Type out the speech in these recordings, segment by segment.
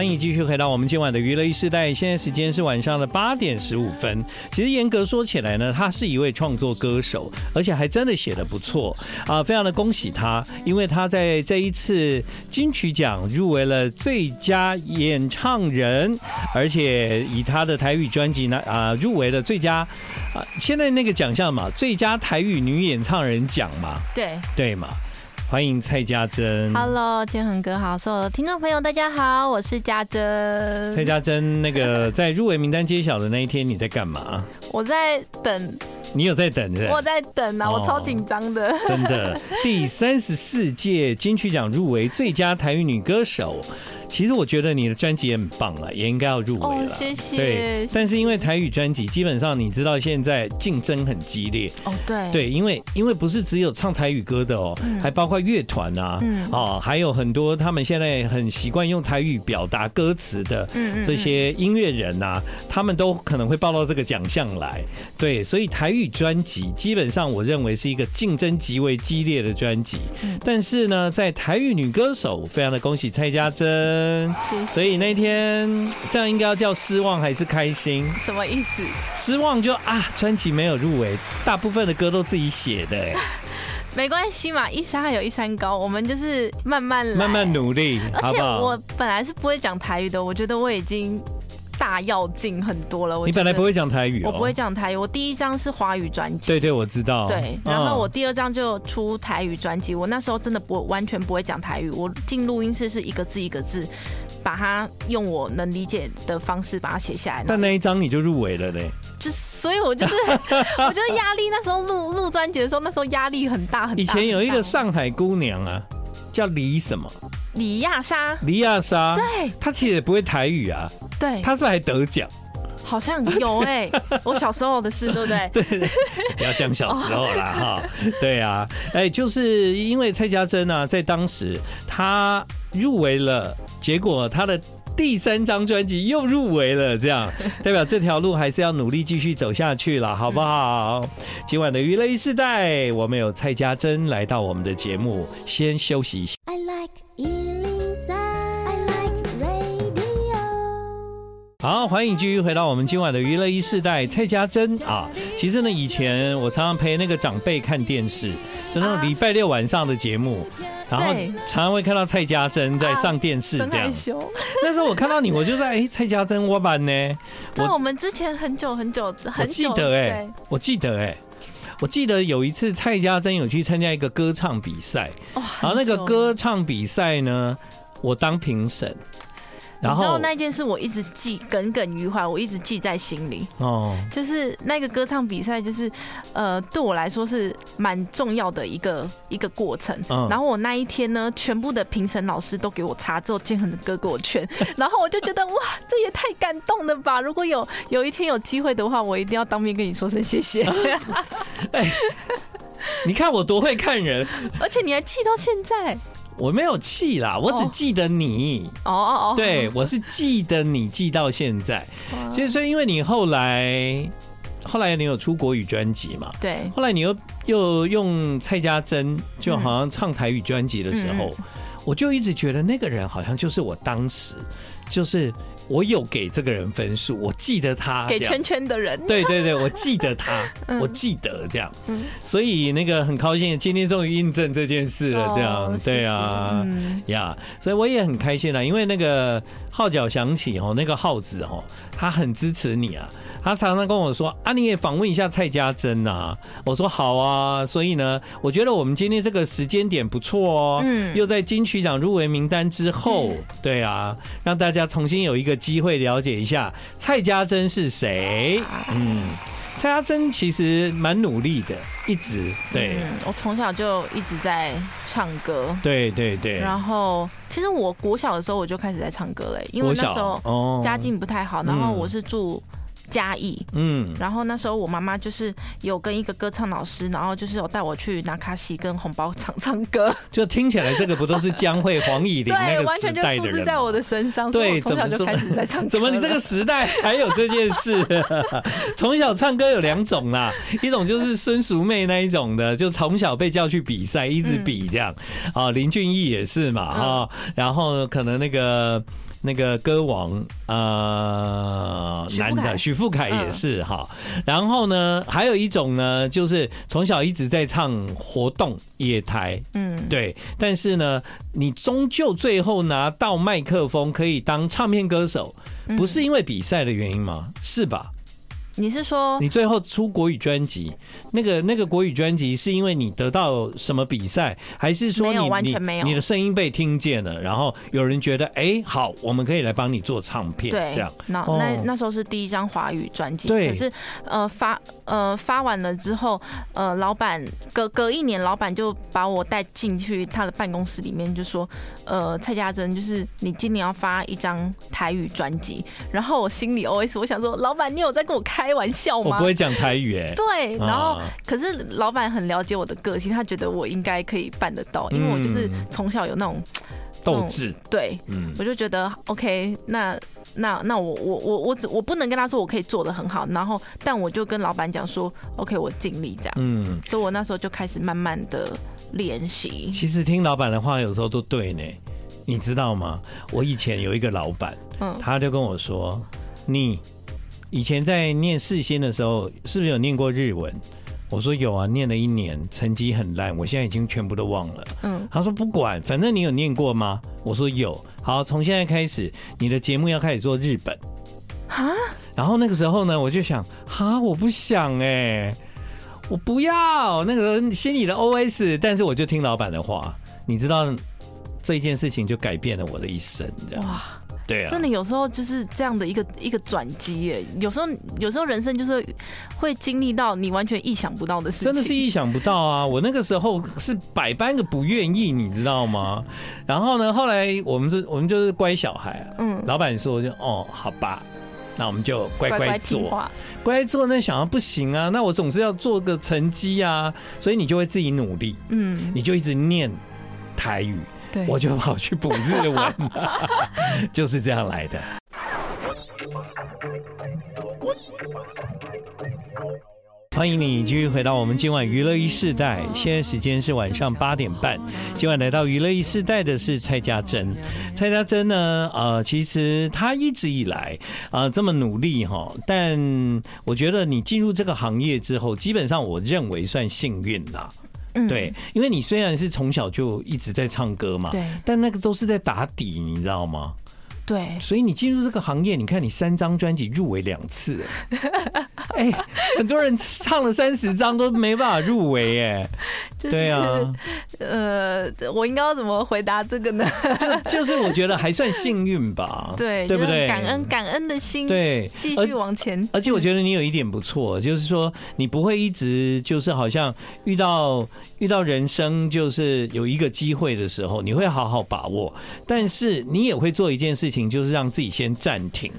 欢迎继续回到我们今晚的娱乐一世代，现在时间是晚上的八点十五分。其实严格说起来呢，他是一位创作歌手，而且还真的写的不错啊，非常的恭喜他，因为他在这一次金曲奖入围了最佳演唱人，而且以他的台语专辑呢啊入围了最佳啊现在那个奖项嘛，最佳台语女演唱人奖嘛，对对嘛。欢迎蔡家珍，Hello，建恒哥好，所有的听众朋友大家好，我是家珍。蔡家珍，那个在入围名单揭晓的那一天，你在干嘛？我在等。你有在等是是？我在等啊，我超紧张的。真的，第三十四届金曲奖入围最佳台语女歌手。其实我觉得你的专辑也很棒了，也应该要入围了。谢谢。对，但是因为台语专辑基本上你知道现在竞争很激烈。哦，对。对，因为因为不是只有唱台语歌的哦，还包括乐团啊，哦，还有很多他们现在很习惯用台语表达歌词的这些音乐人呐，他们都可能会报到这个奖项来。对，所以台语专辑基本上我认为是一个竞争极为激烈的专辑。但是呢，在台语女歌手，非常的恭喜蔡家珍。嗯，所以那天这样应该要叫失望还是开心？什么意思？失望就啊，川崎没有入围，大部分的歌都自己写的，哎，没关系嘛，一山还有一山高，我们就是慢慢来，慢慢努力？而且我本来是不会讲台语的，我觉得我已经。大要进很多了。我你本来不会讲台语，我不会讲台语。我第一张是华语专辑，对对，我知道。对，然后我第二张就出台语专辑。我那时候真的不完全不会讲台语，我进录音室是一个字一个字，把它用我能理解的方式把它写下来。但那一张你就入围了嘞，就所以，我就是我觉得压力 那时候录录专辑的时候，那时候压力很大很大。以前有一个上海姑娘啊，叫李什么？李亚莎。李亚莎，对，她其实也不会台语啊。对，他是不是还得奖？好像有哎、欸，我小时候的事，对不对？对，不要讲小时候啦哈。对啊，哎，就是因为蔡家珍啊，在当时他入围了，结果他的第三张专辑又入围了，这样 代表这条路还是要努力继续走下去了，好不好？今晚的娱乐一世代，我们有蔡家珍来到我们的节目，先休息一下。好，欢迎继续回到我们今晚的娱乐一世代。蔡家珍啊，其实呢，以前我常常陪那个长辈看电视，就那种礼拜六晚上的节目，然后常常会看到蔡家珍在上电视这样。那时候我看到你，我就在哎，蔡家珍我版呢？我我们之前很久很久很记得哎，我记得哎，我记得有一次蔡家珍有去参加一个歌唱比赛，然后那个歌唱比赛呢，我当评审。然后那件事我一直记耿耿于怀，我一直记在心里。哦，就是那个歌唱比赛，就是呃，对我来说是蛮重要的一个一个过程。然后我那一天呢，全部的评审老师都给我擦，之后建恒的歌给我劝，然后我就觉得哇，这也太感动了吧！如果有有一天有机会的话，我一定要当面跟你说声谢谢。哎，你看我多会看人，而且你还记到现在。我没有气啦，我只记得你。哦哦哦，对，我是记得你记到现在。所以说，因为你后来，后来你有出国语专辑嘛？对。后来你又又用蔡家珍，就好像唱台语专辑的时候，我就一直觉得那个人好像就是我当时，就是。我有给这个人分数，我记得他给圈圈的人，对对对，我记得他，我记得这样，所以那个很高兴，今天终于印证这件事了，这样，对啊，呀，所以我也很开心啦，因为那个号角响起哦，那个号子哦，他很支持你啊。他常常跟我说：“啊，你也访问一下蔡家珍呐。”我说：“好啊。”所以呢，我觉得我们今天这个时间点不错哦。嗯。又在金曲奖入围名单之后，对啊，让大家重新有一个机会了解一下蔡家珍是谁。嗯，蔡家珍其实蛮努力的，一直对。嗯我从小就一直在唱歌。对对对。然后，其实我国小的时候我就开始在唱歌嘞，因为那时候家境不太好，然后我是住。嘉义，嗯，然后那时候我妈妈就是有跟一个歌唱老师，然后就是有带我去拿卡西跟红包场唱歌。就听起来这个不都是江蕙、黄乙玲那个时代的人？对，完全就复制在我的身上。对，从小就开始在唱歌。怎么你这个时代还有这件事？从小唱歌有两种啦，一种就是孙淑妹那一种的，就从小被叫去比赛，一直比这样。啊，林俊逸也是嘛，哈，然后可能那个。那个歌王呃男的许富凯也是哈，然后呢还有一种呢就是从小一直在唱活动野台，嗯。对，但是呢你终究最后拿到麦克风可以当唱片歌手，不是因为比赛的原因吗？是吧？你是说你最后出国语专辑，那个那个国语专辑是因为你得到什么比赛，还是说你完全没有你的声音被听见了，然后有人觉得哎、欸、好，我们可以来帮你做唱片，对，这样。那那那时候是第一张华语专辑，对。可是呃发呃发完了之后，呃老板隔隔一年，老板就把我带进去他的办公室里面，就说呃蔡家珍，就是你今年要发一张台语专辑，然后我心里 OS 我想说，老板你有在跟我开开玩笑吗？我不会讲台语哎。对，然后可是老板很了解我的个性，他觉得我应该可以办得到，因为我就是从小有那种斗志。对，嗯，我就觉得 OK，那那那我我我我只我不能跟他说我可以做的很好，然后但我就跟老板讲说 OK，我尽力这样。嗯，所以我那时候就开始慢慢的练习。其实听老板的话有时候都对呢，你知道吗？我以前有一个老板，嗯，他就跟我说你。以前在念世新的时候，是不是有念过日文？我说有啊，念了一年，成绩很烂，我现在已经全部都忘了。嗯，他说不管，反正你有念过吗？我说有。好，从现在开始，你的节目要开始做日本。啊？然后那个时候呢，我就想，哈，我不想哎、欸，我不要那个心里的 OS，但是我就听老板的话，你知道，这一件事情就改变了我的一生，这样。哇。对啊，真的有时候就是这样的一个一个转机耶。有时候有时候人生就是会经历到你完全意想不到的事情，真的是意想不到啊！我那个时候是百般的不愿意，你知道吗？然后呢，后来我们就我们就是乖小孩，嗯，老板说就哦，好吧，那我们就乖乖做，乖乖做。那想要不行啊，那我总是要做个成绩啊，所以你就会自己努力，嗯，你就一直念台语。对，我就跑去补日文，就是这样来的。欢迎你继续回到我们今晚娱乐一世代，现在时间是晚上八点半。今晚来到娱乐一世代的是蔡家珍，蔡家珍呢，呃，其实他一直以来啊、呃、这么努力哈，但我觉得你进入这个行业之后，基本上我认为算幸运啦。对，因为你虽然是从小就一直在唱歌嘛，对，但那个都是在打底，你知道吗？对，所以你进入这个行业，你看你三张专辑入围两次，哎，很多人唱了三十张都没办法入围，哎，对啊，呃，我应该要怎么回答这个呢？就就是我觉得还算幸运吧，对，对不对？感恩感恩的心，对，继续往前。而且我觉得你有一点不错，就是说你不会一直就是好像遇到遇到人生就是有一个机会的时候，你会好好把握，但是你也会做一件事情。就是让自己先暂停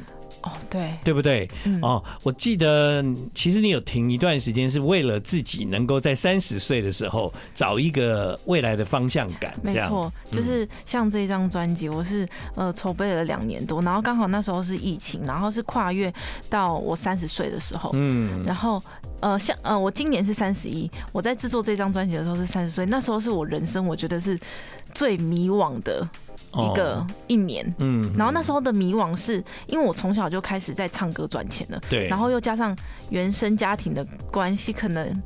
哦，对，对不对？哦，我记得其实你有停一段时间，是为了自己能够在三十岁的时候找一个未来的方向感。没错，就是像这张专辑，我是呃筹备了两年多，然后刚好那时候是疫情，然后是跨越到我三十岁的时候，嗯，然后呃像呃我今年是三十一，我在制作这张专辑的时候是三十岁，那时候是我人生我觉得是最迷惘的。一个一年，嗯，然后那时候的迷惘是因为我从小就开始在唱歌赚钱了，对，然后又加上原生家庭的关系，可能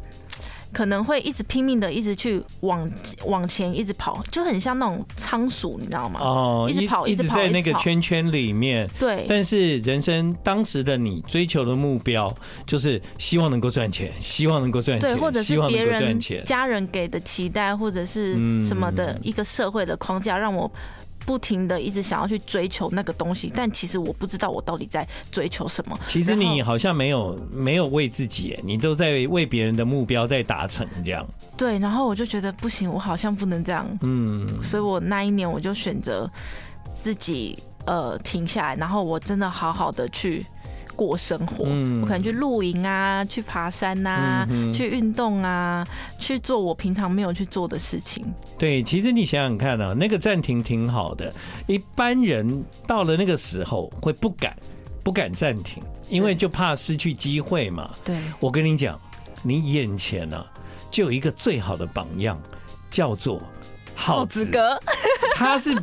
可能会一直拼命的一直去往往前一直跑，就很像那种仓鼠，你知道吗？哦，一直跑，一直跑，在那个圈圈里面，对。但是人生当时的你追求的目标就是希望能够赚钱，希望能够赚钱，对，或者是别人家人给的期待，或者是什么的一个社会的框架，让我。不停的一直想要去追求那个东西，但其实我不知道我到底在追求什么。其实你好像没有没有为自己，你都在为别人的目标在达成这样。对，然后我就觉得不行，我好像不能这样。嗯，所以我那一年我就选择自己呃停下来，然后我真的好好的去。过生活，我可能去露营啊，去爬山啊，去运动啊，去做我平常没有去做的事情。对，其实你想想看啊，那个暂停挺好的。一般人到了那个时候会不敢，不敢暂停，因为就怕失去机会嘛。对，我跟你讲，你眼前呢就有一个最好的榜样，叫做浩子哥，他是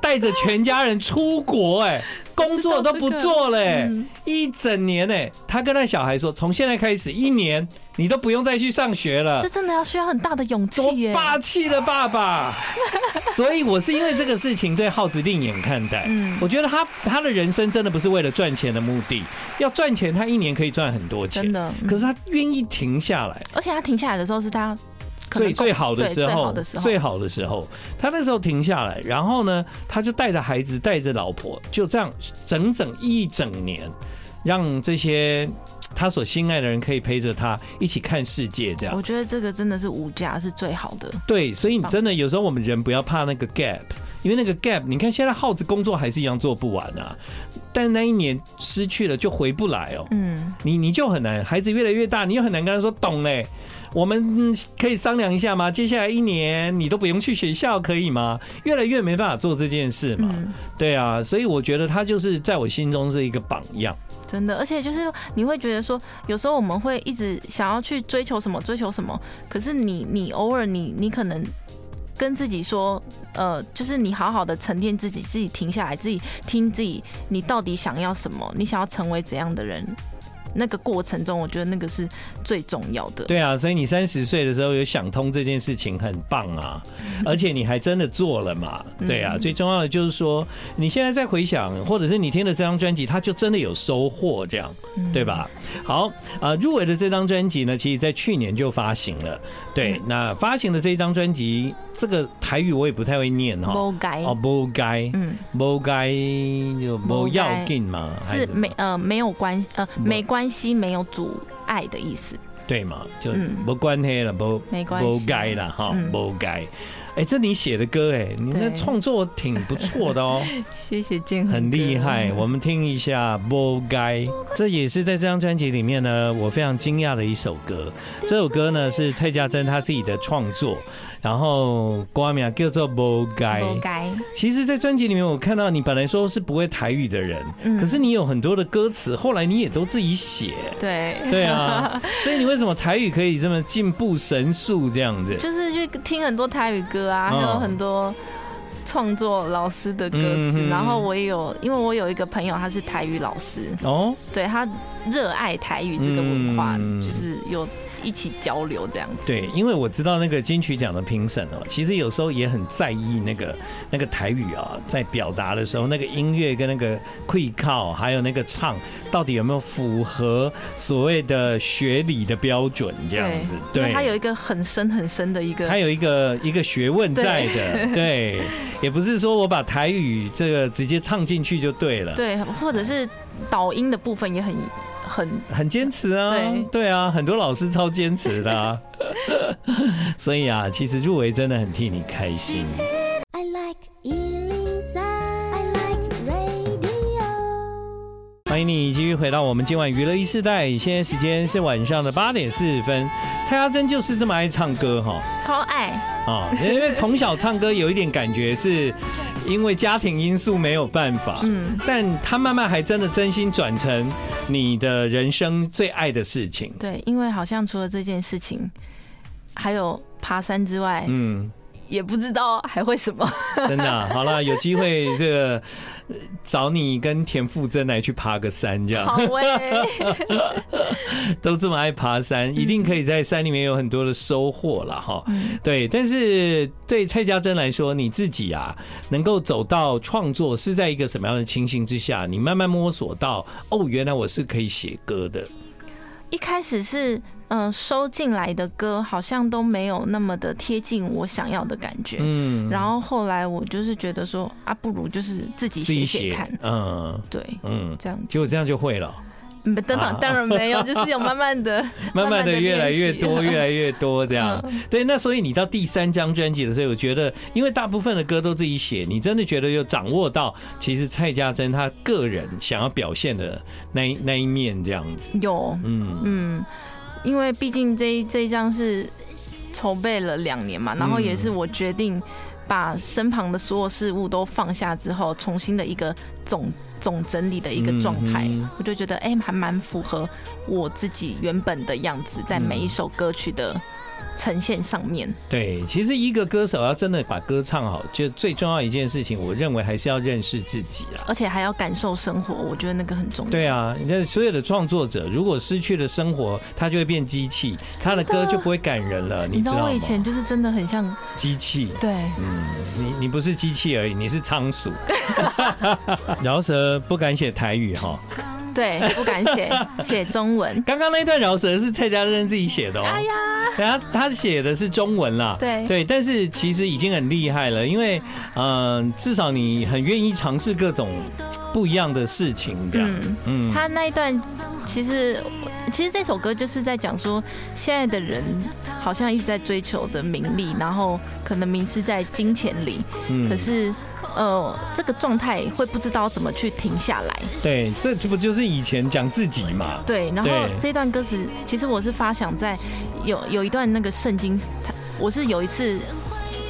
带着全家人出国哎、欸。工作都不做了、欸嗯，一整年哎、欸。他跟他小孩说：“从现在开始，一年你都不用再去上学了。”这真的要需要很大的勇气耶！霸气的爸爸。所以，我是因为这个事情对浩子另眼看待。嗯，我觉得他他的人生真的不是为了赚钱的目的。要赚钱，他一年可以赚很多钱，真的。可是他愿意停下来，而且他停下来的时候是他。最最好的时候，最好的时候，他那时候停下来，然后呢，他就带着孩子，带着老婆，就这样整整一整年，让这些他所心爱的人可以陪着他一起看世界。这样，我觉得这个真的是无价，是最好的。对，所以你真的有时候我们人不要怕那个 gap，因为那个 gap，你看现在耗子工作还是一样做不完啊，但那一年失去了就回不来哦。嗯，你你就很难，孩子越来越大，你又很难跟他说懂嘞。我们可以商量一下吗？接下来一年你都不用去学校，可以吗？越来越没办法做这件事嘛。对啊，所以我觉得他就是在我心中是一个榜样。真的，而且就是你会觉得说，有时候我们会一直想要去追求什么，追求什么，可是你你偶尔你你可能跟自己说，呃，就是你好好的沉淀自己，自己停下来，自己听自己，你到底想要什么？你想要成为怎样的人？那个过程中，我觉得那个是最重要的。对啊，所以你三十岁的时候有想通这件事情，很棒啊！而且你还真的做了嘛？对啊，最重要的就是说，你现在再回想，或者是你听的这张专辑，它就真的有收获，这样对吧？好啊，入围的这张专辑呢，其实在去年就发行了。对，那发行的这一张专辑，这个台语我也不太会念哈。不该哦，不该，嗯，不该就不要紧嘛，是没呃没有关呃没关。关系没有阻碍的意思，对嘛？就没关系了，不没关系，不该了哈，不该。哎，这你写的歌哎，你的创作挺不错的哦。谢谢建恒，很厉害。我们听一下《不该》，这也是在这张专辑里面呢，我非常惊讶的一首歌。这首歌呢是蔡家珍他自己的创作。然后歌名叫做不该。其实，在专辑里面，我看到你本来说是不会台语的人，嗯，可是你有很多的歌词，后来你也都自己写。对，对啊。所以你为什么台语可以这么进步神速这样子？就是去听很多台语歌啊，还有很多创作老师的歌词。然后我也有，因为我有一个朋友，他是台语老师哦，对，他热爱台语这个文化，就是有。一起交流这样子。对，因为我知道那个金曲奖的评审哦，其实有时候也很在意那个那个台语啊，在表达的时候，那个音乐跟那个会靠，还有那个唱，到底有没有符合所谓的学理的标准这样子？对，因为它有一个很深很深的一个，它有一个一个学问在的。对，也不是说我把台语这个直接唱进去就对了。对，或者是导音的部分也很。很很坚持啊，对对啊，很多老师超坚持的啊，所以啊，其实入围真的很替你开心。I like 欢迎你继续回到我们今晚娱乐一世代，现在时间是晚上的八点四十分。蔡家珍就是这么爱唱歌哈，超爱啊！因为从小唱歌有一点感觉，是因为家庭因素没有办法，嗯，但他慢慢还真的真心转成你的人生最爱的事情。对，因为好像除了这件事情，还有爬山之外，嗯。也不知道还会什么，真的、啊、好了，有机会这个找你跟田馥甄来去爬个山，这样好 都这么爱爬山，一定可以在山里面有很多的收获了哈。对，但是对蔡家珍来说，你自己啊，能够走到创作是在一个什么样的情形之下？你慢慢摸索到，哦，原来我是可以写歌的。一开始是。嗯，收进来的歌好像都没有那么的贴近我想要的感觉。嗯，然后后来我就是觉得说啊，不如就是自己写写看。嗯，对，嗯，这样子，结果这样就会了。等等，当然没有，就是有慢慢的、慢慢的越来越多、越来越多这样。对，那所以你到第三张专辑的时候，我觉得，因为大部分的歌都自己写，你真的觉得有掌握到，其实蔡家珍他个人想要表现的那那一面这样子。有，嗯嗯。因为毕竟这一这一张是筹备了两年嘛，然后也是我决定把身旁的所有事物都放下之后，重新的一个总总整理的一个状态，我就觉得哎，还蛮符合我自己原本的样子，在每一首歌曲的呈现上面。对，其实一个歌手要真的把歌唱好，就最重要一件事情，我认为还是要认识自己啊，而且还要感受生活，我觉得那个很重要。对啊，你看所有的创作者，如果失去了生活，他就会变机器，他的歌就不会感人了。你知道？我以前就是真的很像机器。对，嗯，你你不是机器而已，你是仓鼠。饶舌不敢写台语哈。对，不敢写 写中文。刚刚那段饶舌是蔡家珍自己写的哦。哎呀，他他写的是中文啦。对对，但是其实已经很厉害了，因为嗯、呃，至少你很愿意尝试各种不一样的事情这样。嗯嗯。他那一段其实其实这首歌就是在讲说，现在的人好像一直在追求的名利，然后可能迷失在金钱里。嗯。可是。呃，这个状态会不知道怎么去停下来。对，这不就是以前讲自己嘛？对，然后这段歌词，其实我是发想在有有一段那个圣经，我是有一次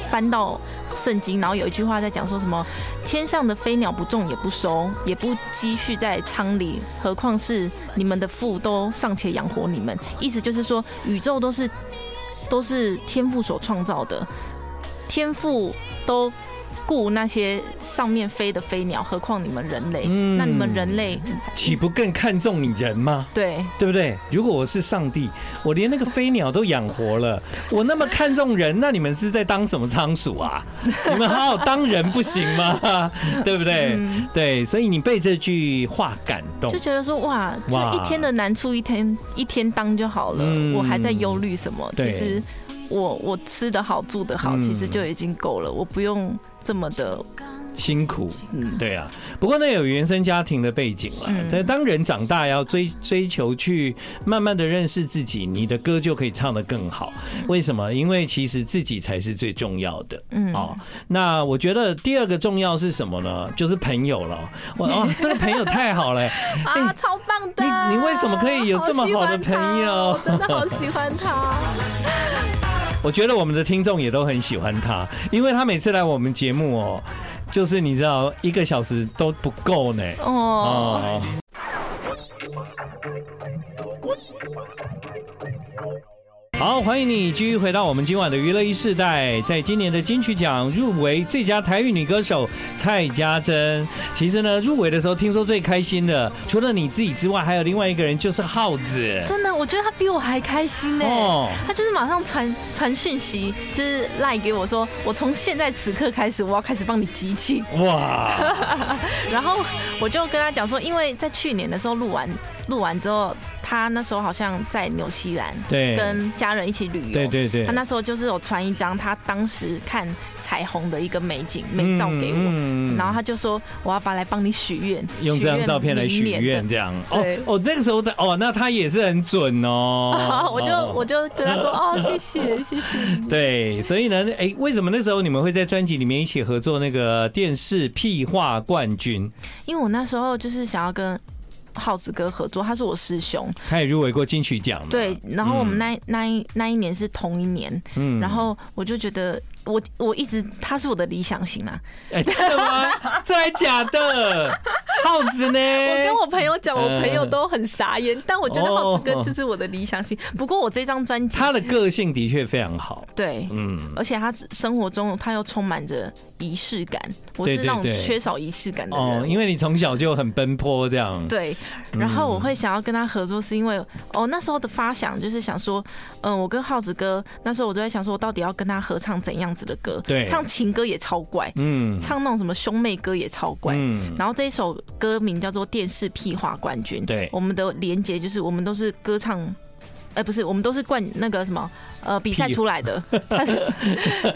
翻到圣经，然后有一句话在讲说什么：天上的飞鸟不种也不收，也不积蓄在仓里，何况是你们的父都尚且养活你们。意思就是说，宇宙都是都是天父所创造的，天父都。顾那些上面飞的飞鸟，何况你们人类？嗯，那你们人类岂不更看重你人吗？对，对不对？如果我是上帝，我连那个飞鸟都养活了，我那么看重人，那你们是在当什么仓鼠啊？你们好好当人不行吗？对不对？嗯、对，所以你被这句话感动，就觉得说哇，就一天的难处一天一天当就好了，嗯、我还在忧虑什么？其实我我吃得好住得好，其实就已经够了，我不用。这么的辛苦，嗯，对啊。不过那有原生家庭的背景了。但当人长大要追追求去慢慢的认识自己，你的歌就可以唱得更好。为什么？因为其实自己才是最重要的。嗯，哦，那我觉得第二个重要是什么呢？就是朋友了。哇，哦，这个朋友太好了，啊，超棒的！你你为什么可以有这么好的朋友？我真的好喜欢他。我觉得我们的听众也都很喜欢他，因为他每次来我们节目哦，就是你知道一个小时都不够呢。哦。好，欢迎你继续回到我们今晚的娱乐一世代。在今年的金曲奖入围最佳台语女歌手蔡家珍。其实呢，入围的时候听说最开心的，除了你自己之外，还有另外一个人，就是耗子。真的，我觉得他比我还开心呢。哦，他就是马上传传讯息，就是赖给我说，我从现在此刻开始，我要开始帮你集气。哇！然后我就跟他讲说，因为在去年的时候录完录完之后。他那时候好像在纽西兰，对，跟家人一起旅游。对对对。他那时候就是有传一张他当时看彩虹的一个美景美照给我，嗯然后他就说我要把来帮你许愿，用这张照片来许愿这样。哦哦，那个时候的哦，那他也是很准哦。我就我就跟他说 哦，谢谢谢谢。对，所以呢，哎，为什么那时候你们会在专辑里面一起合作那个电视屁话冠军？因为我那时候就是想要跟。浩子哥合作，他是我师兄，他也入围过金曲奖。对，然后我们那那一那一年是同一年，嗯，然后我就觉得。我我一直他是我的理想型啊！哎，真的吗？真的假的？耗子呢？我跟我朋友讲，我朋友都很傻眼。但我觉得耗子哥就是我的理想型。不过我这张专辑，他的个性的确非常好。对，嗯，而且他生活中他又充满着仪式感。我是那种缺少仪式感的人。哦，因为你从小就很奔波这样。对，然后我会想要跟他合作，是因为哦那时候的发想就是想说，嗯，我跟耗子哥那时候我就在想说，我到底要跟他合唱怎样子的歌，对，唱情歌也超怪，嗯，唱那种什么兄妹歌也超怪，嗯，然后这一首歌名叫做《电视屁话冠军》，对，我们的连接就是我们都是歌唱，哎、欸，不是，我们都是冠那个什么，呃，比赛出来的，他是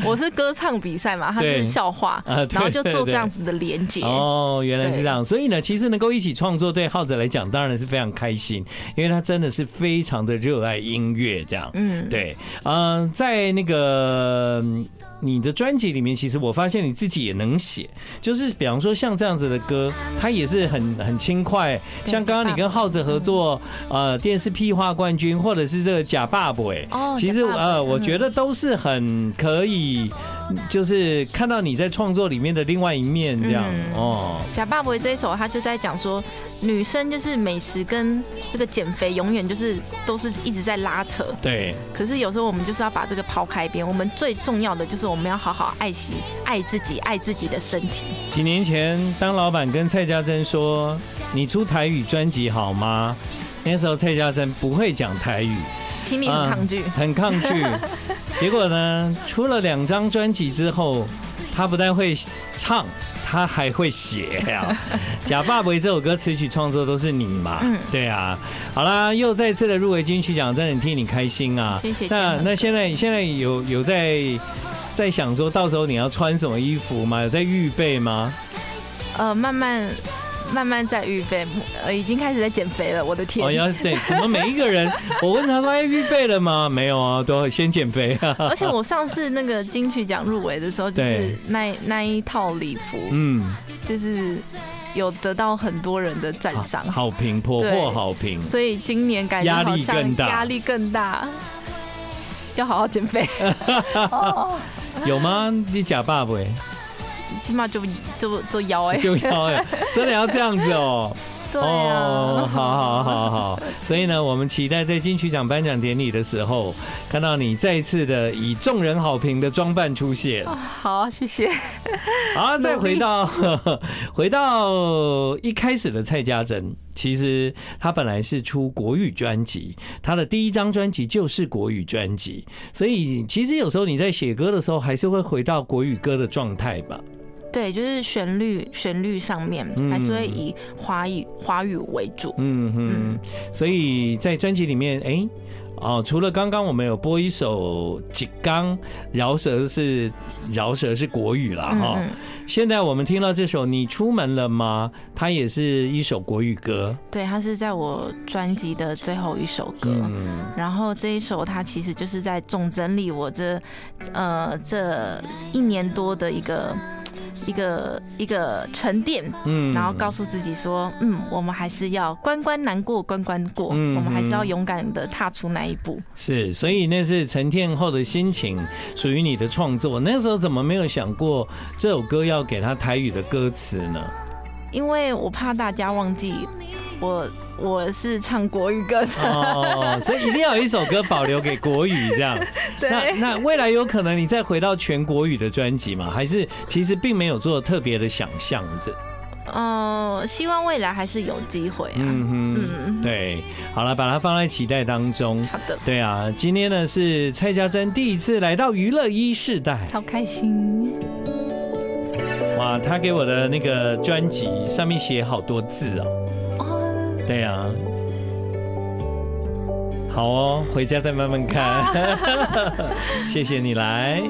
我是歌唱比赛嘛，他是笑话，然后就做这样子的连接。哦，原来是这样，所以呢，其实能够一起创作，对浩子来讲当然是非常开心，因为他真的是非常的热爱音乐，这样，嗯，对，嗯，在那个。你的专辑里面，其实我发现你自己也能写，就是比方说像这样子的歌，它也是很很轻快。像刚刚你跟浩子合作，呃，电视屁话冠军，或者是这个假爸爸，哎，其实呃，我觉得都是很可以就是看到你在创作里面的另外一面，这样、嗯、哦。假爸爸这一首，他就在讲说，女生就是美食跟这个减肥，永远就是都是一直在拉扯。对。可是有时候我们就是要把这个抛开一边，我们最重要的就是我们要好好爱惜、爱自己、爱自己的身体。几年前，当老板跟蔡家珍说：“你出台语专辑好吗？”那时候蔡家珍不会讲台语。心里很抗拒，嗯，很抗拒。结果呢，出了两张专辑之后，他不但会唱，他还会写呀。《假爸爸》这首歌词曲创作都是你嘛？嗯，对啊。好啦，又再次的入围金曲奖，真的很替你开心啊！谢谢。那那现在现在有有在在想说到时候你要穿什么衣服吗？有在预备吗？呃，慢慢。慢慢在预备，呃，已经开始在减肥了。我的天！哦，要对，怎么每一个人？我问他说：“哎，预备了吗？”没有啊，都要先减肥啊。而且我上次那个金曲奖入围的时候，就是那那一套礼服，嗯，就是有得到很多人的赞赏，好评，破获好评。所以今年感觉压力更大，压力更大，要好好减肥。有吗？你假爸爸？起码就就就腰哎，就腰哎，真的要这样子哦。对啊，哦，好好好好。所以呢，我们期待在金曲奖颁奖典礼的时候，看到你再一次的以众人好评的装扮出现。好，谢谢。好，再回到回到一开始的蔡家珍，其实他本来是出国语专辑，他的第一张专辑就是国语专辑，所以其实有时候你在写歌的时候，还是会回到国语歌的状态吧。对，就是旋律，旋律上面还是会以华语华语为主。嗯哼，所以在专辑里面，哎，哦，除了刚刚我们有播一首《几刚》，饶舌是饶舌是国语了哈。现在我们听到这首《你出门了吗》，它也是一首国语歌。对，它是在我专辑的最后一首歌。嗯然后这一首它其实就是在总整理我这呃这一年多的一个。一个一个沉淀，嗯，然后告诉自己说，嗯，我们还是要关关难过关关过，嗯，我们还是要勇敢的踏出那一步。是，所以那是沉淀后的心情，属于你的创作。那时候怎么没有想过这首歌要给他台语的歌词呢？因为我怕大家忘记我。我是唱国语歌的哦，所以一定要有一首歌保留给国语这样。对，那那未来有可能你再回到全国语的专辑吗？还是其实并没有做特别的想象着？嗯，希望未来还是有机会啊。嗯哼，嗯，对，好了，把它放在期待当中。好的，对啊，今天呢是蔡家珍第一次来到娱乐一世代，超开心。哇，他给我的那个专辑上面写好多字哦。对呀，好哦，回家再慢慢看。谢谢你来。